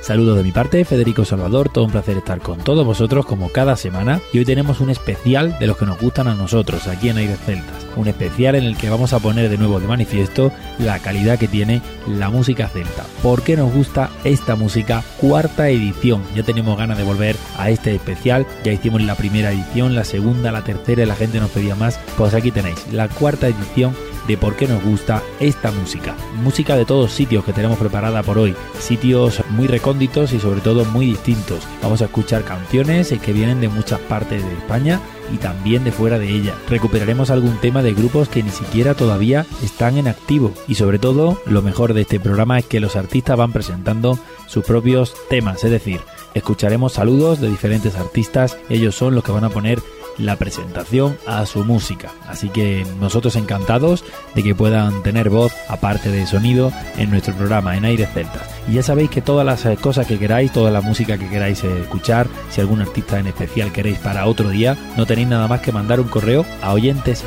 Saludos de mi parte, Federico Salvador, todo un placer estar con todos vosotros como cada semana. Y hoy tenemos un especial de los que nos gustan a nosotros aquí en Aires Celtas, un especial en el que vamos a poner de nuevo de manifiesto la calidad que tiene la música celta. ¿Por qué nos gusta esta música? Cuarta edición, ya tenemos ganas de volver a este especial, ya hicimos la primera edición, la segunda, la tercera y la gente nos pedía más, pues aquí tenéis la cuarta edición de por qué nos gusta esta música. Música de todos sitios que tenemos preparada por hoy, sitios muy recónditos y sobre todo muy distintos. Vamos a escuchar canciones que vienen de muchas partes de España y también de fuera de ella. Recuperaremos algún tema de grupos que ni siquiera todavía están en activo y sobre todo lo mejor de este programa es que los artistas van presentando sus propios temas, es decir, escucharemos saludos de diferentes artistas, ellos son los que van a poner la presentación a su música. Así que nosotros encantados de que puedan tener voz aparte de sonido en nuestro programa en Aires Celtas. Y ya sabéis que todas las cosas que queráis, toda la música que queráis escuchar, si algún artista en especial queréis para otro día, no tenéis nada más que mandar un correo a oyentes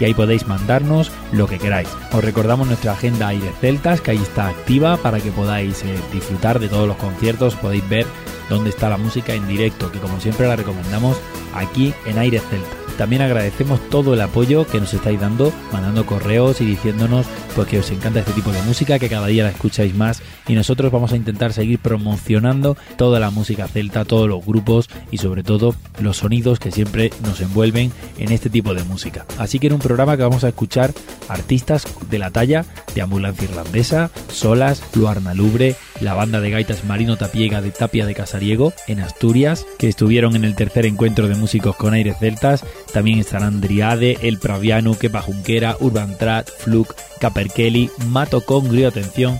y ahí podéis mandarnos lo que queráis. Os recordamos nuestra agenda Aires Celtas que ahí está activa para que podáis eh, disfrutar de todos los conciertos, podéis ver dónde está la música en directo, que como siempre la recomendamos aquí en Aires Celtas. También agradecemos todo el apoyo que nos estáis dando, mandando correos y diciéndonos pues que os encanta este tipo de música, que cada día la escucháis más y nosotros vamos a intentar seguir promocionando toda la música celta, todos los grupos y sobre todo los sonidos que siempre nos envuelven en este tipo de música. Así que en un programa que vamos a escuchar artistas de la talla de Ambulancia Irlandesa, Solas, Luarna Lubre, la banda de gaitas Marino Tapiega de Tapia de Casariego en Asturias, que estuvieron en el tercer encuentro de músicos con aires celtas, también estarán Driade, El Praviano, Kepa Junquera, Urban Trat, Fluke, Caperkelly, Mato Congrio, atención,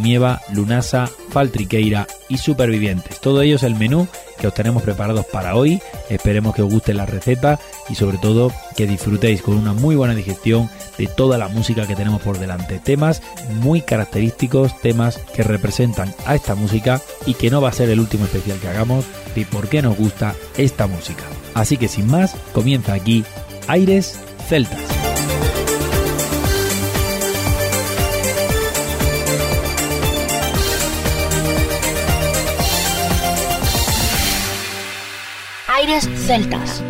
Mieva, Lunasa, Faltriqueira y Supervivientes. Todo ello es el menú que os tenemos preparados para hoy. Esperemos que os guste la receta y sobre todo que disfrutéis con una muy buena digestión de toda la música que tenemos por delante. Temas muy característicos, temas que representan a esta música y que no va a ser el último especial que hagamos de por qué nos gusta esta música. Así que sin más, comienza aquí Aires Celtas. Celtas.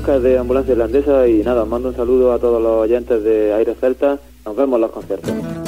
Oscar de Ambulancia Irlandesa y nada, mando un saludo a todos los oyentes de Aire Celta. Nos vemos en los conciertos.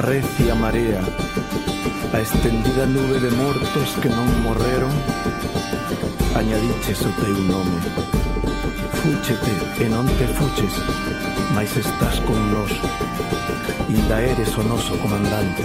recia marea, a estendida nube de mortos que non morreron, añadiches o teu nome. Fúchete e non te fuches, mais estás con nos Inda eres o noso comandante.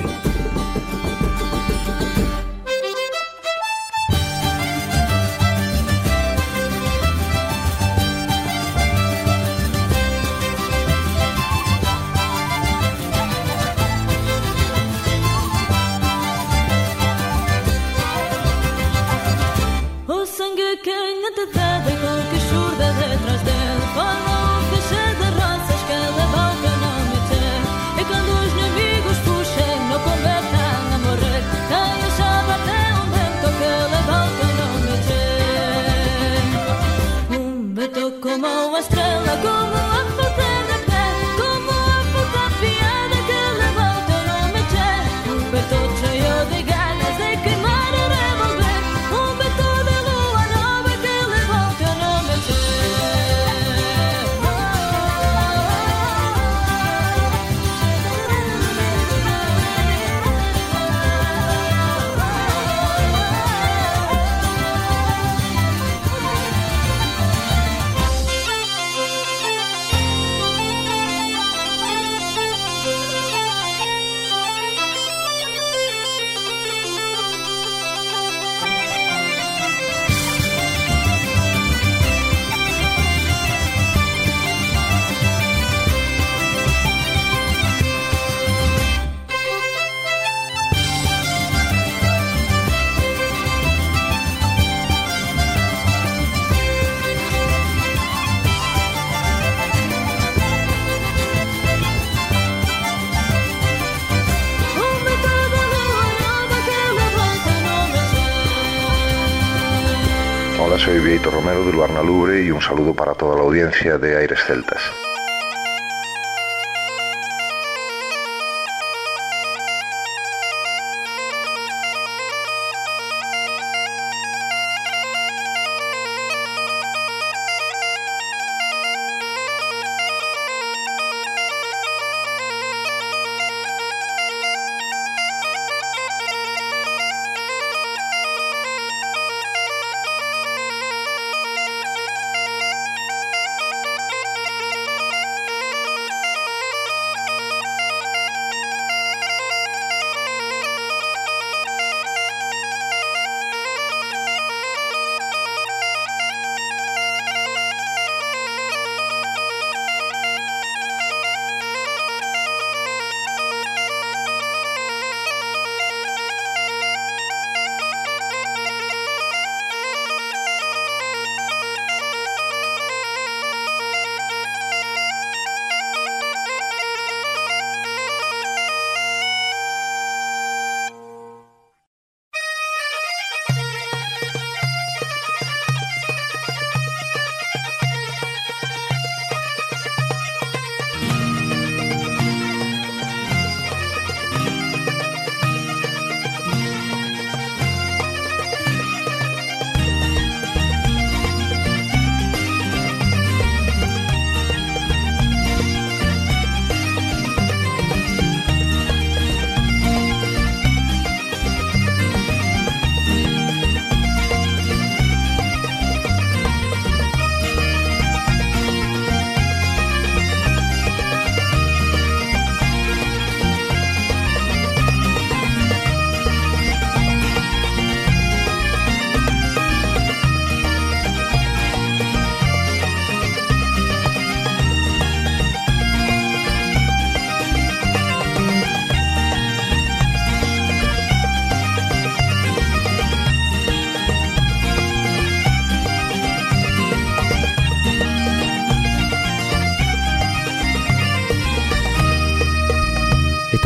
De y un saludo para toda la audiencia de Aires Celtas.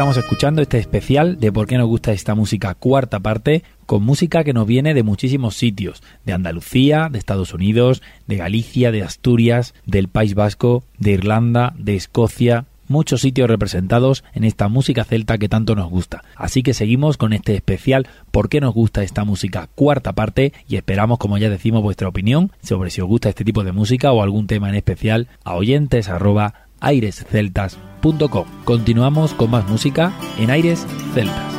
Estamos escuchando este especial de por qué nos gusta esta música cuarta parte, con música que nos viene de muchísimos sitios, de Andalucía, de Estados Unidos, de Galicia, de Asturias, del País Vasco, de Irlanda, de Escocia, muchos sitios representados en esta música celta que tanto nos gusta. Así que seguimos con este especial por qué nos gusta esta música cuarta parte y esperamos, como ya decimos, vuestra opinión sobre si os gusta este tipo de música o algún tema en especial a oyentes arroba airesceltas.com. Continuamos con más música en Aires Celtas.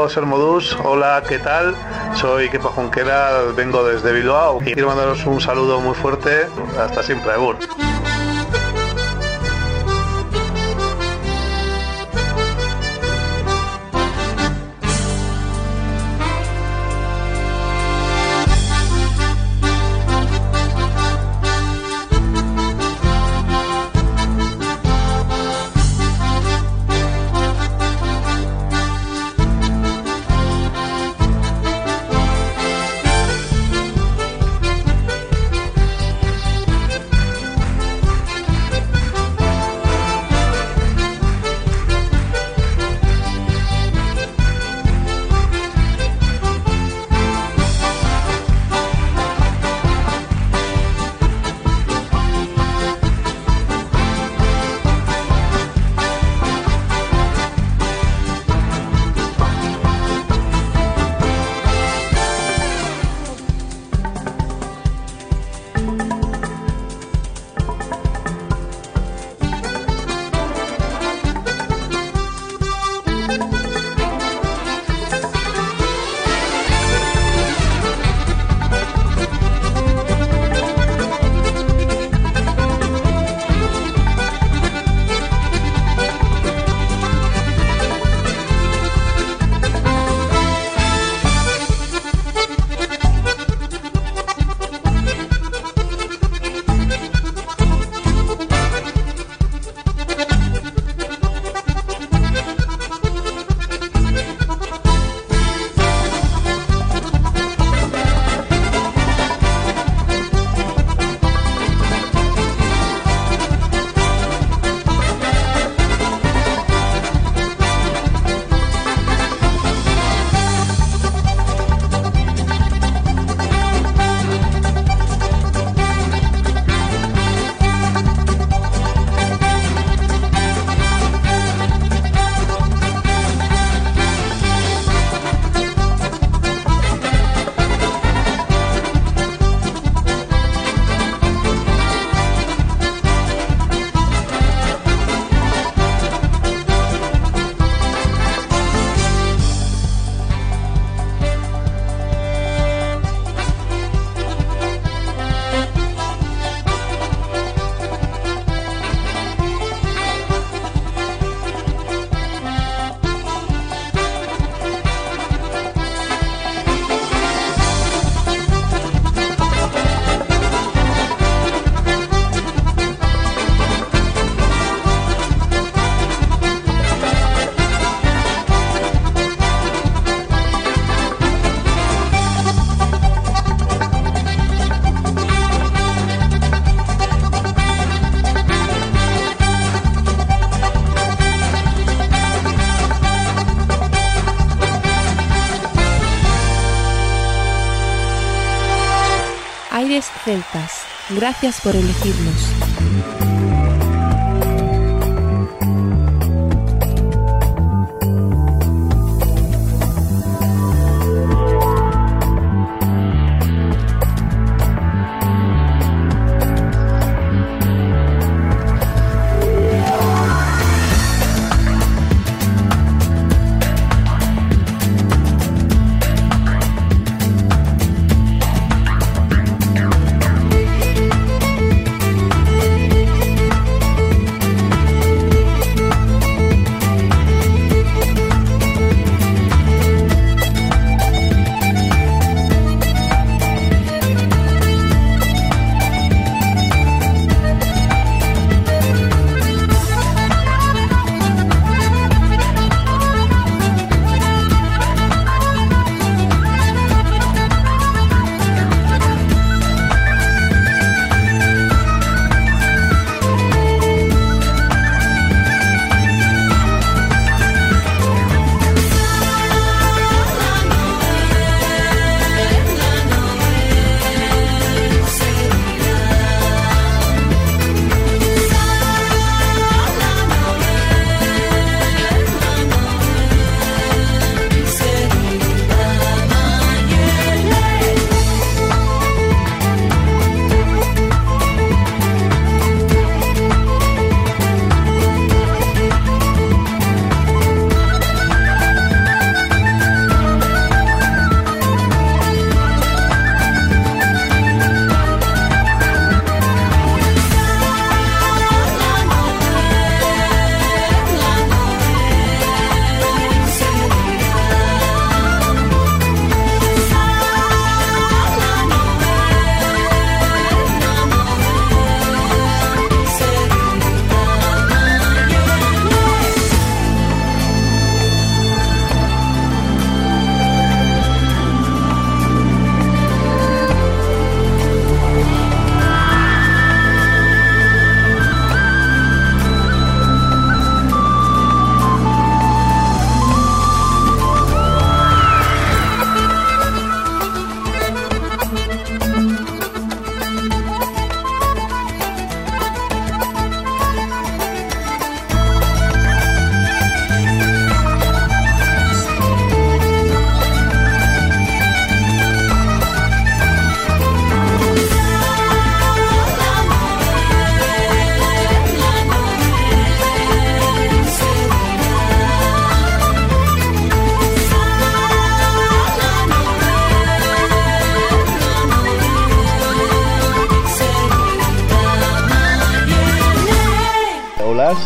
Caiso Sermodus, hola, ¿qué tal? Soy Kepa Jonquera, vengo desde Bilbao y quiero mandaros un saludo muy fuerte. Hasta siempre, Agur. Gracias por elegirnos.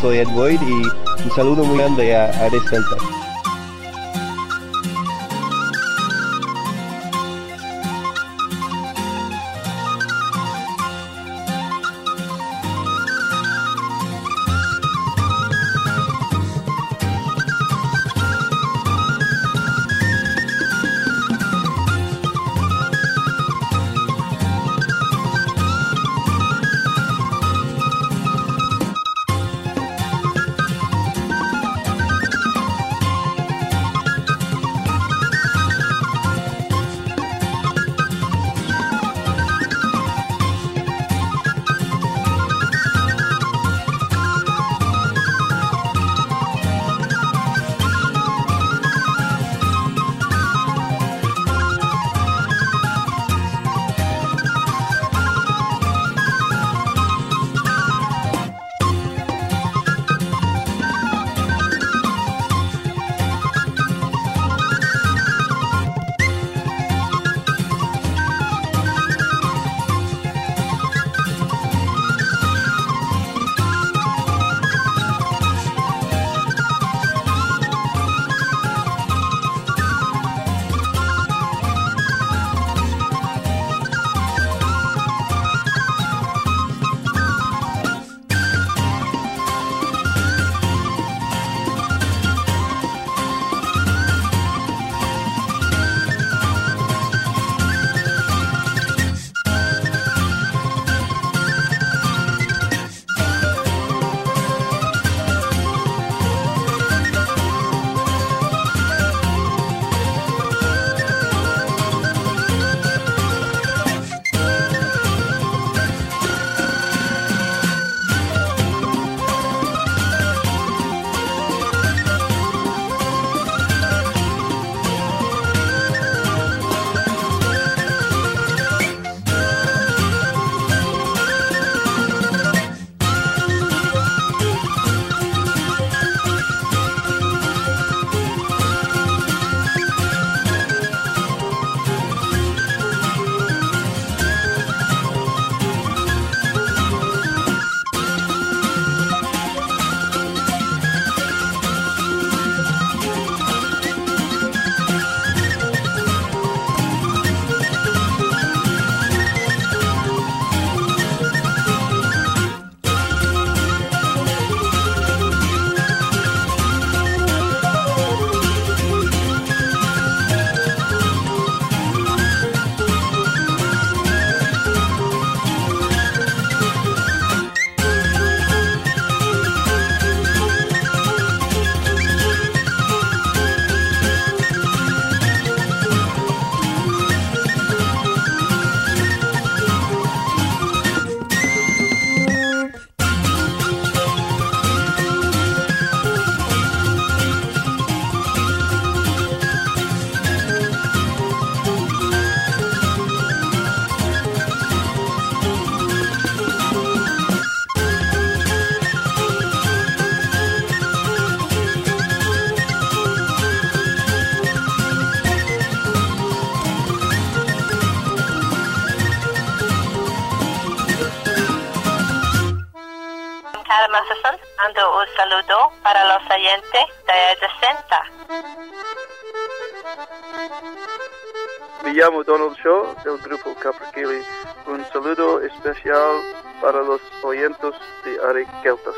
Soy Edward y un saludo muy grande a Celtas. mando 60. Me llamo Donald Shaw del grupo Capriquili. Un saludo especial para los oyentes de Arequeltas.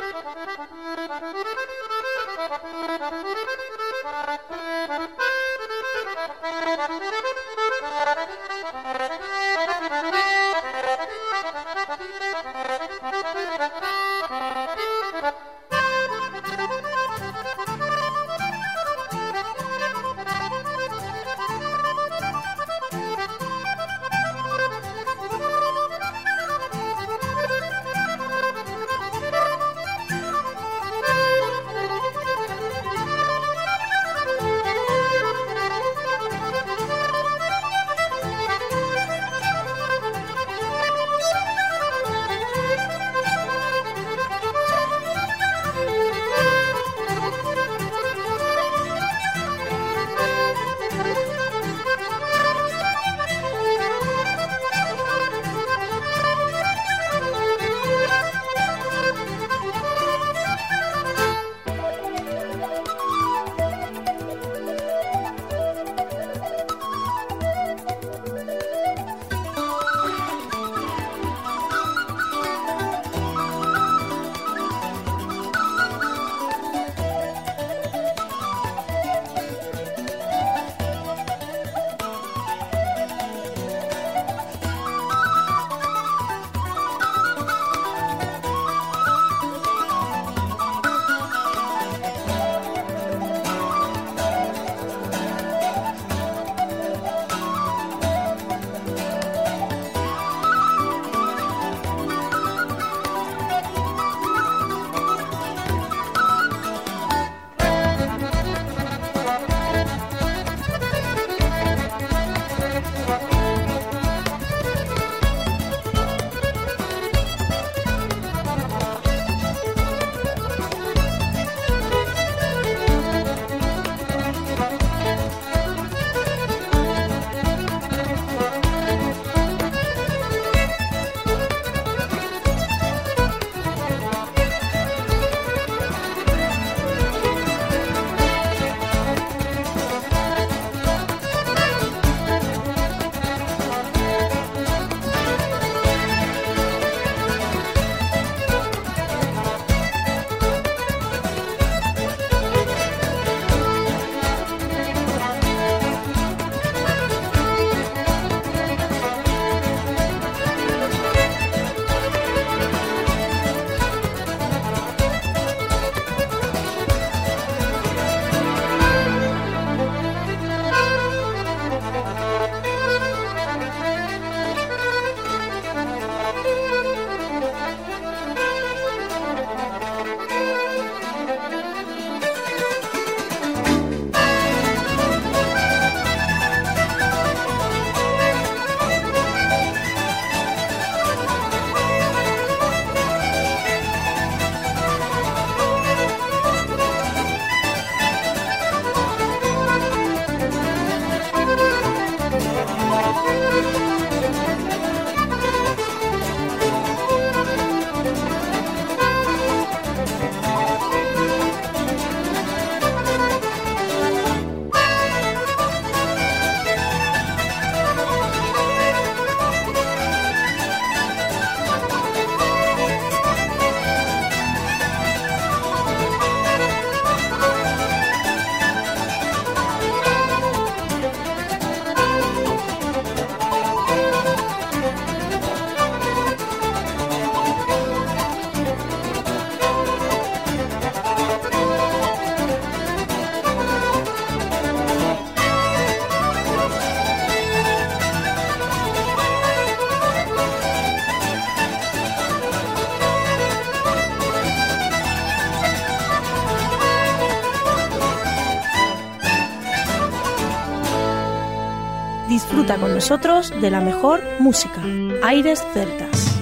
Nosotros de la mejor música. Aires Celtas.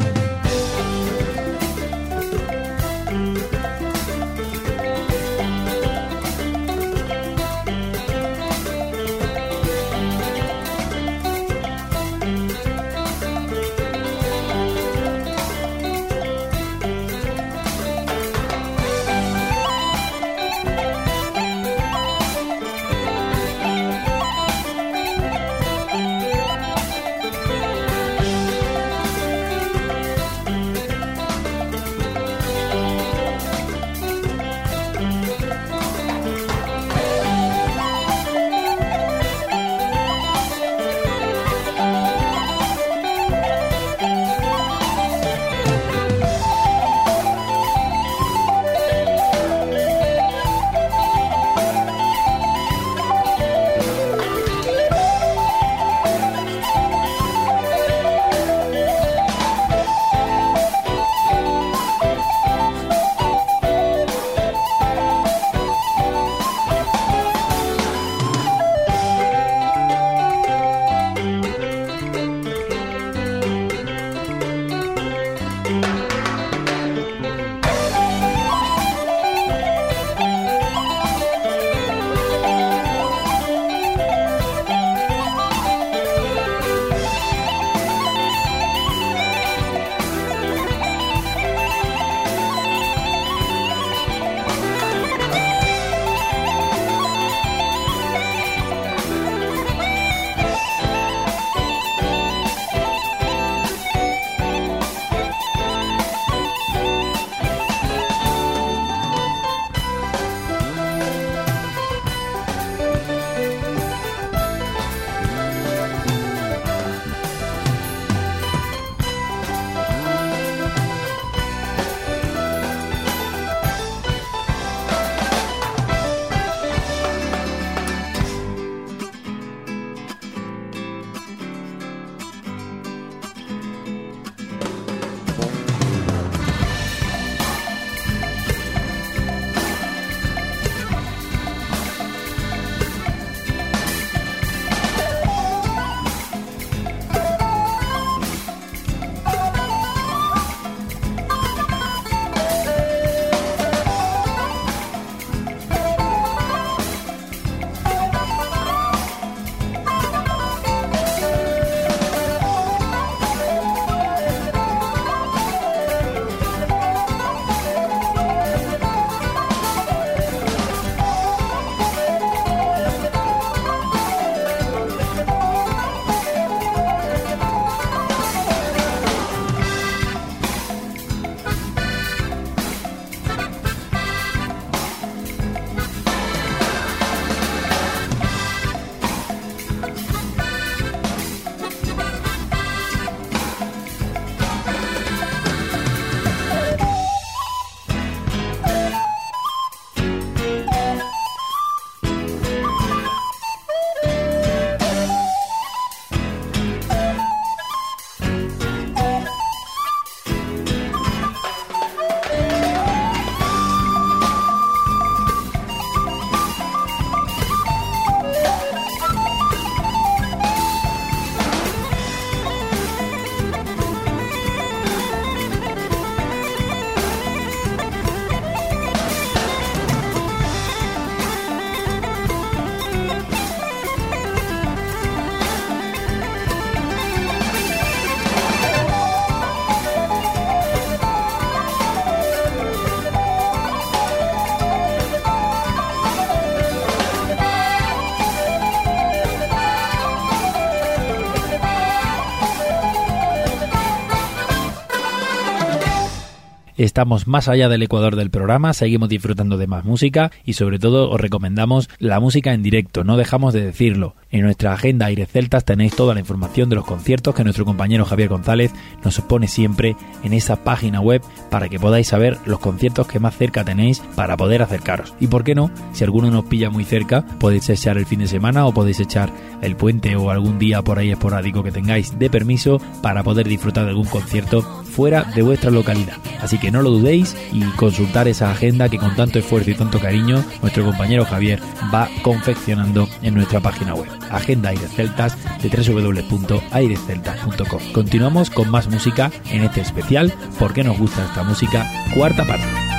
Estamos más allá del ecuador del programa, seguimos disfrutando de más música y sobre todo os recomendamos la música en directo, no dejamos de decirlo. En nuestra agenda Aires Celtas tenéis toda la información de los conciertos que nuestro compañero Javier González nos pone siempre en esa página web para que podáis saber los conciertos que más cerca tenéis para poder acercaros. Y por qué no, si alguno nos pilla muy cerca, podéis echar el fin de semana o podéis echar el puente o algún día por ahí esporádico que tengáis de permiso para poder disfrutar de algún concierto fuera de vuestra localidad. Así que no lo dudéis y consultar esa agenda que con tanto esfuerzo y tanto cariño nuestro compañero Javier va confeccionando en nuestra página web. Agenda Aires Celtas de www.airesceltas.com. Continuamos con más música en este especial porque nos gusta esta música, cuarta parte.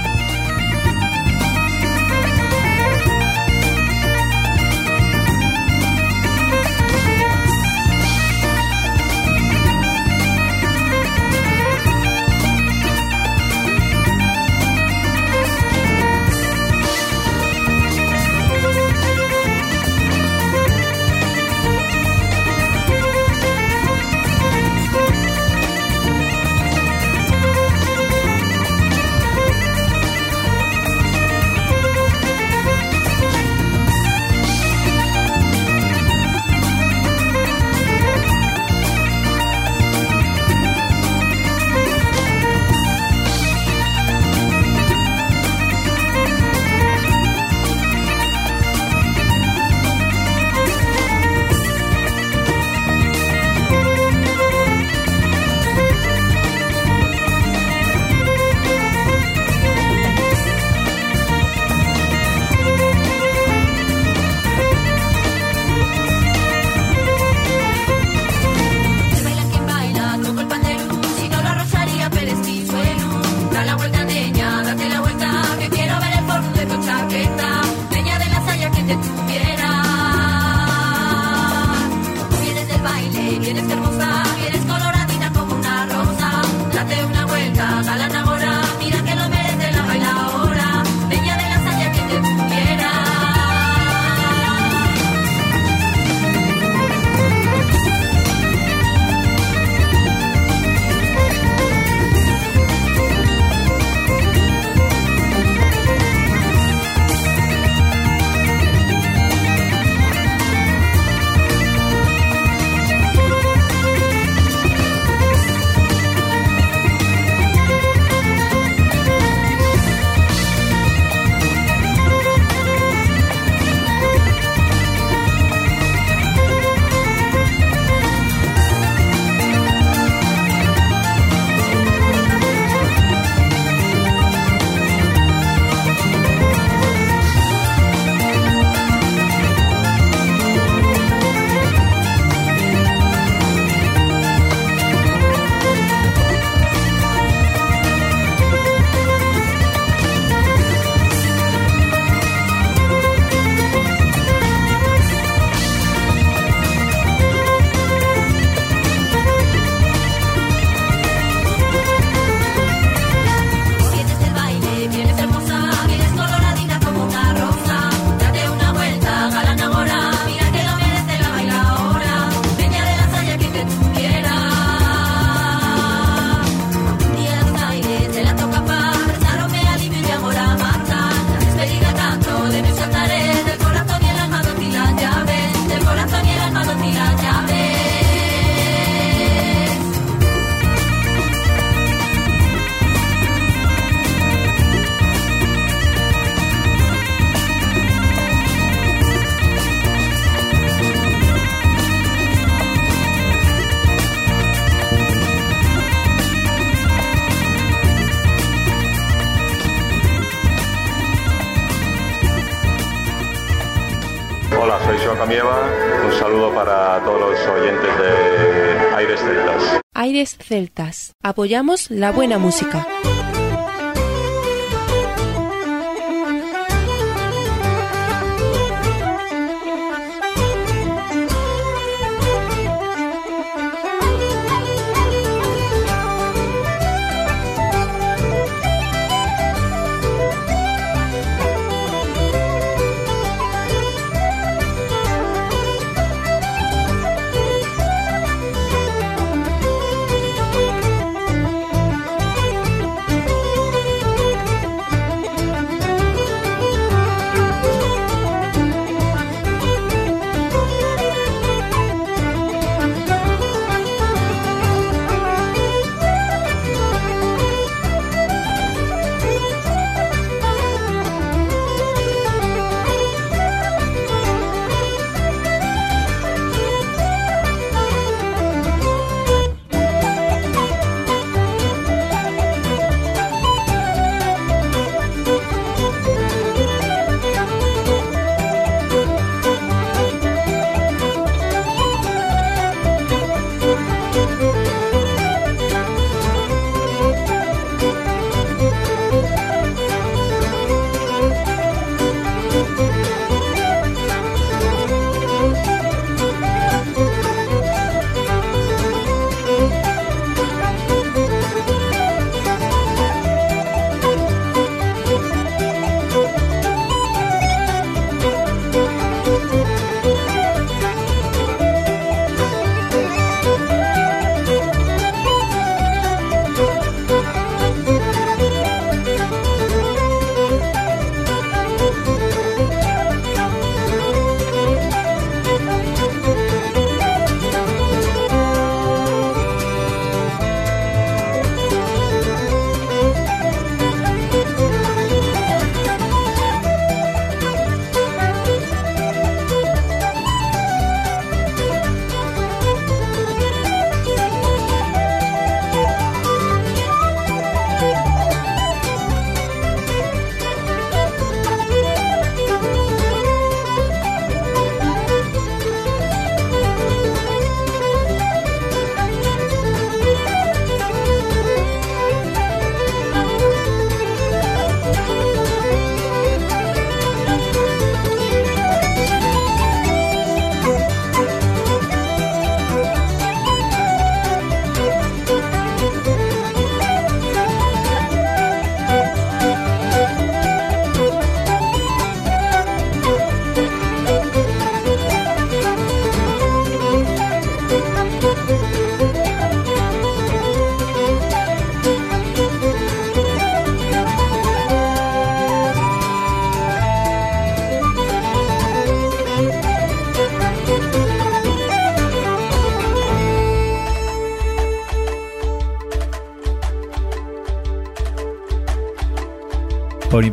Celtas. Apoyamos la buena música.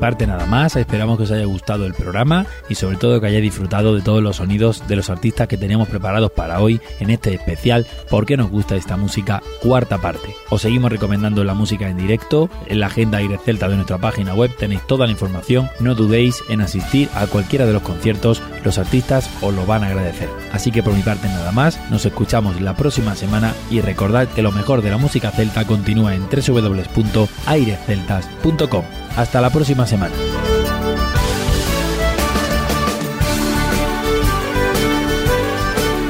Parte nada más, esperamos que os haya gustado el programa y sobre todo que hayáis disfrutado de todos los sonidos de los artistas que teníamos preparados para hoy en este especial porque nos gusta esta música cuarta parte. Os seguimos recomendando la música en directo, en la agenda Aire Celta de nuestra página web tenéis toda la información, no dudéis en asistir a cualquiera de los conciertos, los artistas os lo van a agradecer. Así que por mi parte nada más, nos escuchamos la próxima semana y recordad que lo mejor de la música celta continúa en www.aireceltas.com. Hasta la próxima semana.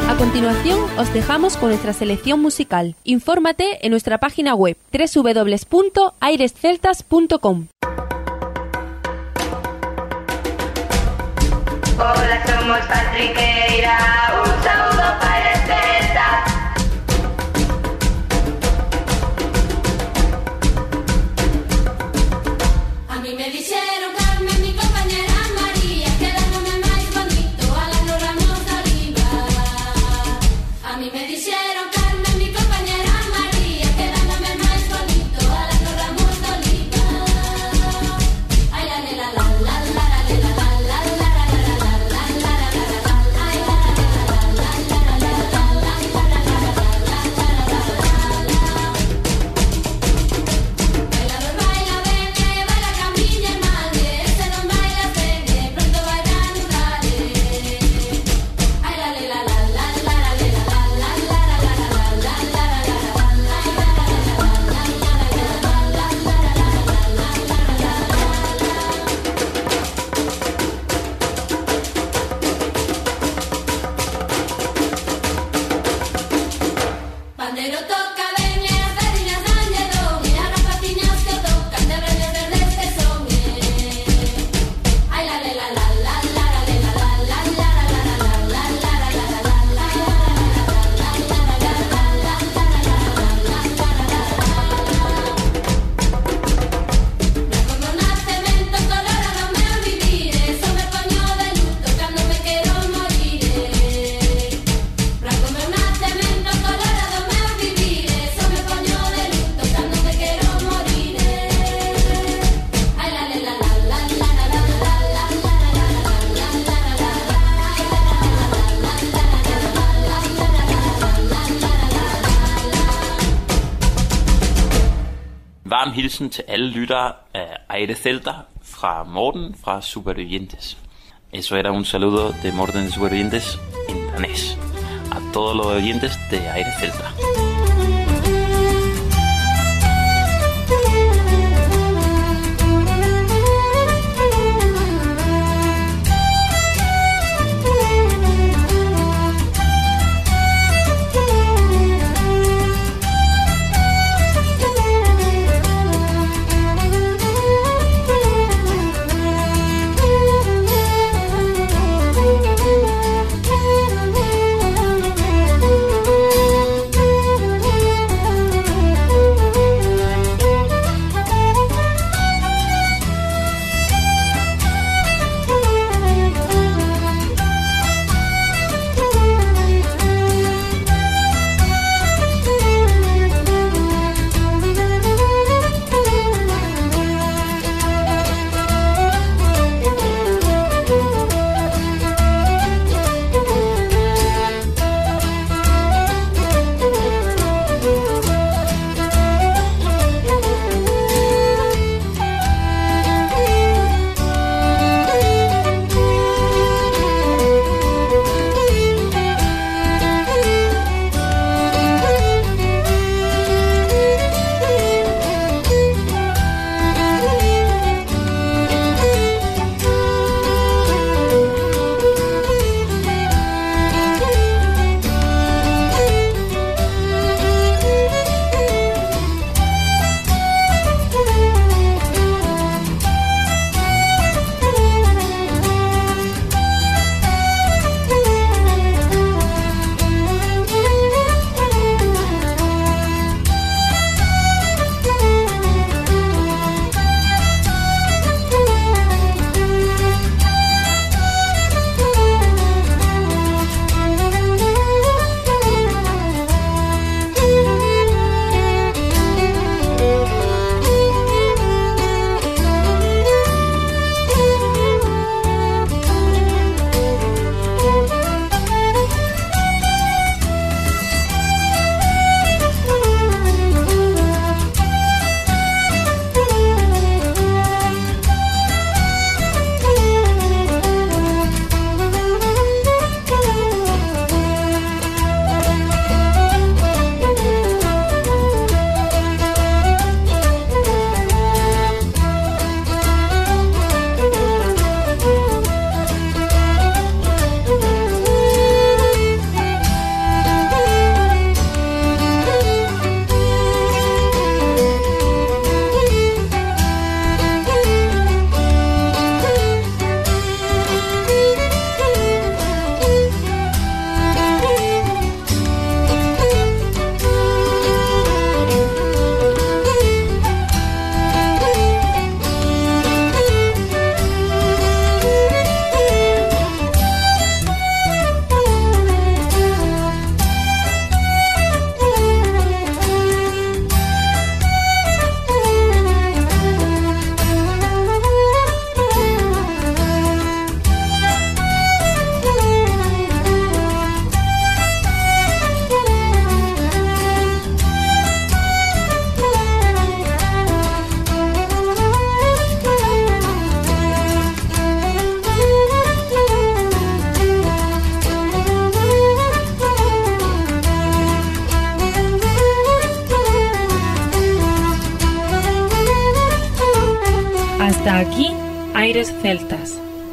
A continuación, os dejamos con nuestra selección musical. Infórmate en nuestra página web www.airesceltas.com. Hola, somos Patriqueira, un saludo para el hilsen til alle lyttere af Aire Celta fra Morten fra Supervivientes. Eso era un saludo de Morten de Supervivientes en danés. A todos los oyentes de Aire Celta.